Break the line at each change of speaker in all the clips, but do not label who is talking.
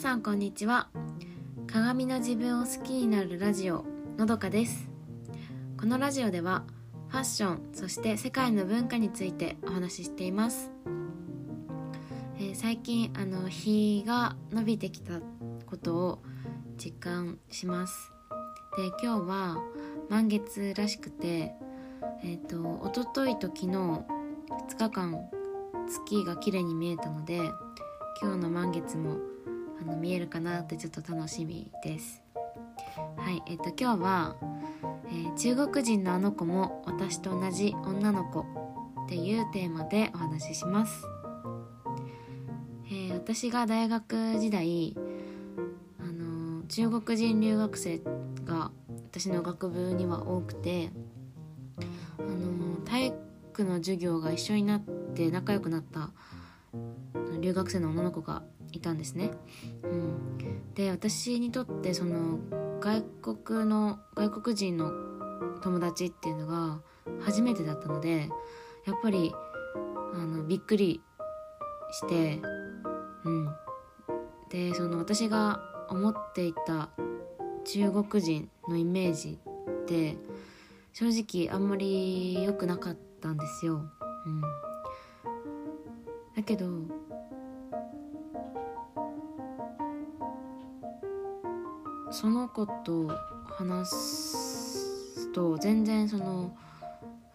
さんこんにちは。鏡の自分を好きになるラジオのどかです。このラジオではファッションそして世界の文化についてお話ししています、えー、最近あの日が伸びてきたことを実感します。で今日は満月らしくてえっ、ー、と一昨日と昨日2日間月が綺麗に見えたので今日の満月もあの見えるかなってちょっと楽しみです。はいえっ、ー、と今日は、えー、中国人のあの子も私と同じ女の子っていうテーマでお話しします、えー、私が大学時代あの中国人留学生が私の学部には多くてあの体育の授業が一緒になって仲良くなった留学生の女の子がいたんですね。うん、で私にとってその外国の外国人の友達っていうのが初めてだったのでやっぱりあのびっくりしてうんでその私が思っていた中国人のイメージって正直あんまり良くなかったんですよ。うん、だけどその子と話すと全然その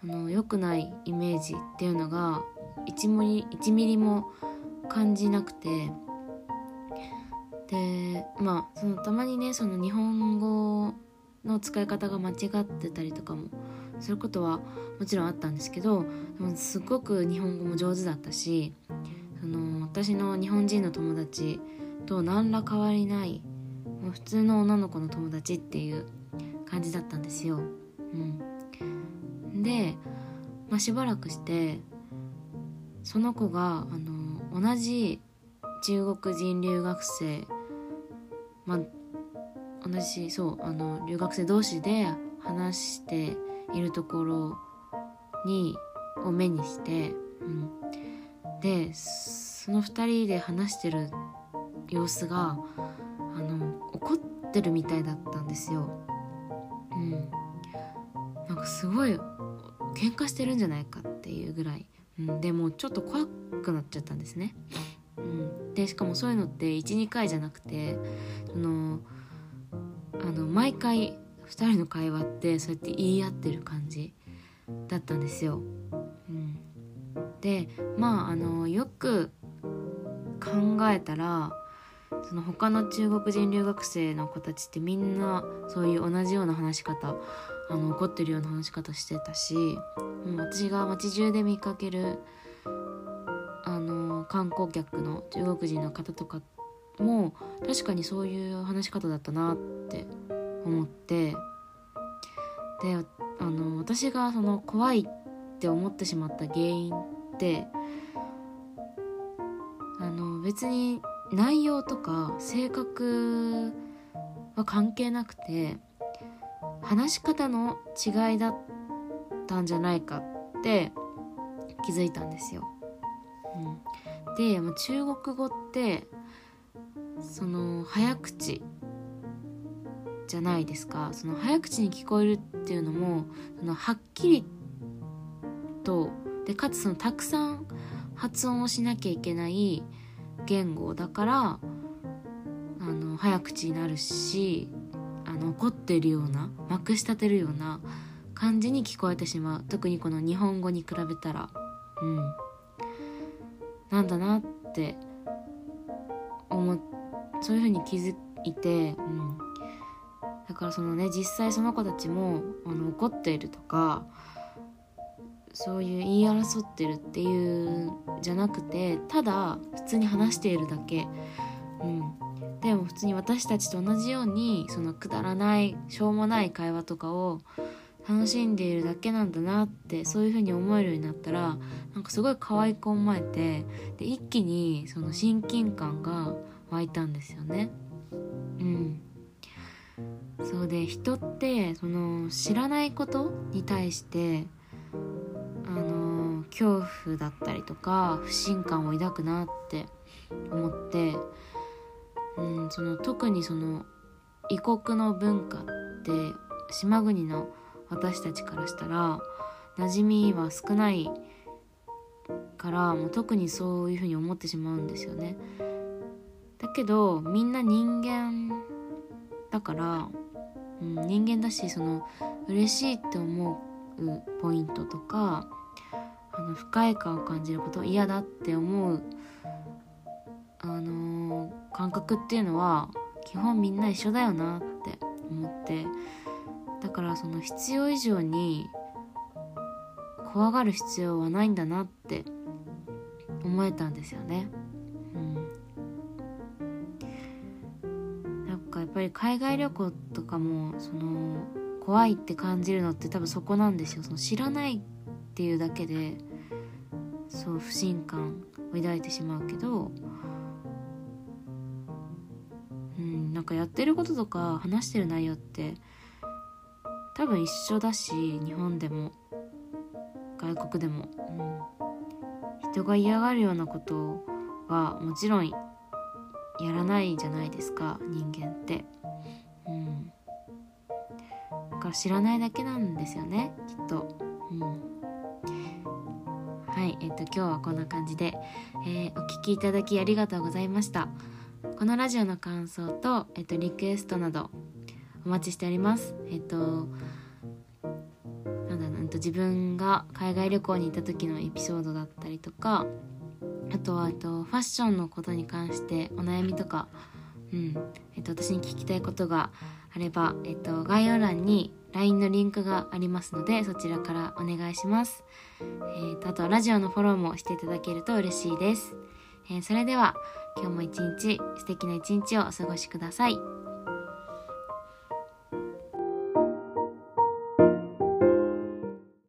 あの良くないイメージっていうのが 1, ミリ1ミリも感じなくて。でまあそのたまにねその日本語の使い方が間違ってたりとかもすることはもちろんあったんですけどでもすごく日本語も上手だったしその私の日本人の友達と何ら変わりないもう普通の女の子の友達っていう感じだったんですよ。うん、で、まあ、しばらくしてその子があの同じ中国人留学生、まあ、同じそうあの留学生同士で話しているところにを目にして、うん、でその2人で話してる様子がってるみたいだったんですよ。うん、なんかすごい喧嘩してるんじゃないかっていうぐらい、うん、でもちょっと怖くなっちゃったんですね。うん、でしかもそういうのって12回じゃなくてそのあの毎回2人の会話ってそうやって言い合ってる感じだったんですよ。うん、でまああのよく考えたらその他の中国人留学生の子たちってみんなそういう同じような話し方あの怒ってるような話し方してたしもう私が街中で見かけるあの観光客の中国人の方とかも確かにそういう話し方だったなって思ってであの私がその怖いって思ってしまった原因ってあの別に内容とか性格は関係なくて話し方の違いだったんじゃないかって気づいたんですよ。うん、で中国語ってその早口じゃないですかその早口に聞こえるっていうのもそのはっきりとでかつそのたくさん発音をしなきゃいけない言語だからあの早口になるしあの怒ってるようなまくし立てるような感じに聞こえてしまう。特にこの日本語に比べたら。うん。なんだなって思そういうふうに気づいて、うん、だからそのね実際その子たちもあの怒っているとかそういう言い争ってるっていうじゃなくてただ普通に話しているだけ、うん、でも普通に私たちと同じようにそのくだらないしょうもない会話とかを楽しんでいるだけなんだなってそういう風に思えるようになったらなんかすごい可愛く思えてで一気にその親近感が湧いたんですよね。うん。そうで人ってその知らないことに対して恐怖だったりとか不信感を抱くなって思ってうん、その特にその異国の文化って島国の私たちからしたら馴染みは少ないからもう特にそういうふうに思ってしまうんですよね。だけどみんな人間だから、うん、人間だしその嬉しいって思うポイントとかあの不快感を感じること嫌だって思う、あのー、感覚っていうのは基本みんな一緒だよなって思ってだからその必要以上に怖がる必要はないんだなって思えたんですよね。うん、なんかやっぱり海外旅行とかもその怖いって感じるのって多分そこなんですよ。その知らないっていうだけでそう不信感を抱いてしまうけど、うん、なんかやってることとか話してる内容って多分一緒だし日本でも外国でも、うん、人が嫌がるようなことはもちろんやらないじゃないですか人間って、うん、だから知らないだけなんですよねきっと、うん、はいえっ、と今日はこんな感じで、えー、お聴きいただきありがとうございました。このラジオの感想と、えっ、と、リクエストなどお待ちしております。えっ、とまだなんと自分が海外旅行に行った時のエピソードだったりとかあとはとファッションのことに関してお悩みとか、うんえっと、私に聞きたいことがあれば、えっと、概要欄に LINE のリンクがありますのでそちらからお願いします、えー、とあとラジオのフォローもしていただけると嬉しいです、えー、それでは今日も一日素敵な一日をお過ごしください。